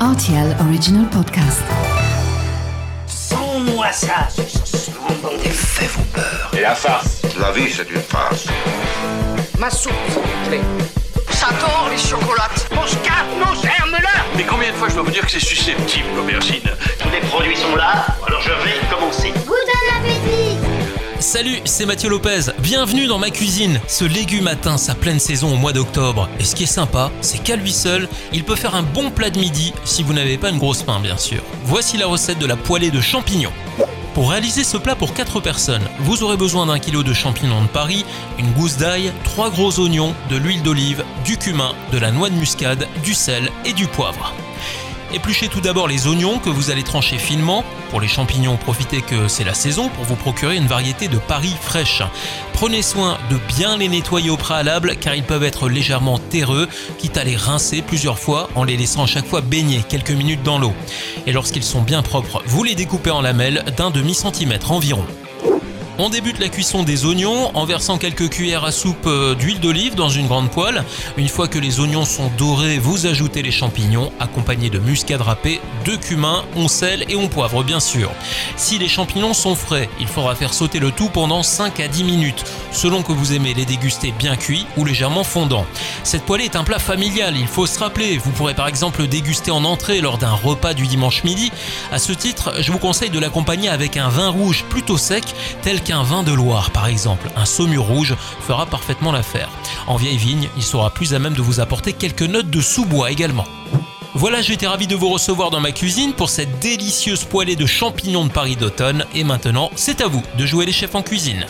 RTL Original Podcast. Sans-moi ça, Les faits vont peur. Et la farce La vie, c'est une farce. Ma soupe, s'il vous plaît. J'adore les chocolates. Mon scarpe, mon germe-là Mais combien de fois je dois vous dire que c'est susceptible, l'aubergine? Tous les produits sont là, alors je. Salut, c'est Mathieu Lopez. Bienvenue dans ma cuisine. Ce légume atteint sa pleine saison au mois d'octobre. Et ce qui est sympa, c'est qu'à lui seul, il peut faire un bon plat de midi si vous n'avez pas une grosse faim, bien sûr. Voici la recette de la poêlée de champignons. Pour réaliser ce plat pour 4 personnes, vous aurez besoin d'un kilo de champignons de Paris, une gousse d'ail, 3 gros oignons, de l'huile d'olive, du cumin, de la noix de muscade, du sel et du poivre. Épluchez tout d'abord les oignons que vous allez trancher finement. Pour les champignons, profitez que c'est la saison pour vous procurer une variété de Paris fraîche. Prenez soin de bien les nettoyer au préalable car ils peuvent être légèrement terreux, quitte à les rincer plusieurs fois en les laissant à chaque fois baigner quelques minutes dans l'eau. Et lorsqu'ils sont bien propres, vous les découpez en lamelles d'un demi-centimètre environ. On débute la cuisson des oignons en versant quelques cuillères à soupe euh, d'huile d'olive dans une grande poêle. Une fois que les oignons sont dorés, vous ajoutez les champignons accompagnés de muscade râpée, de cumin, on sel et on poivre bien sûr. Si les champignons sont frais, il faudra faire sauter le tout pendant 5 à 10 minutes, selon que vous aimez les déguster bien cuits ou légèrement fondants. Cette poêlée est un plat familial, il faut se rappeler. Vous pourrez par exemple le déguster en entrée lors d'un repas du dimanche midi. À ce titre, je vous conseille de l'accompagner avec un vin rouge plutôt sec, tel qu'un vin de Loire par exemple. Un saumur rouge fera parfaitement l'affaire. En vieille vigne, il sera plus à même de vous apporter quelques notes de sous-bois également. Voilà, j'étais ravi de vous recevoir dans ma cuisine pour cette délicieuse poêlée de champignons de Paris d'automne. Et maintenant, c'est à vous de jouer les chefs en cuisine.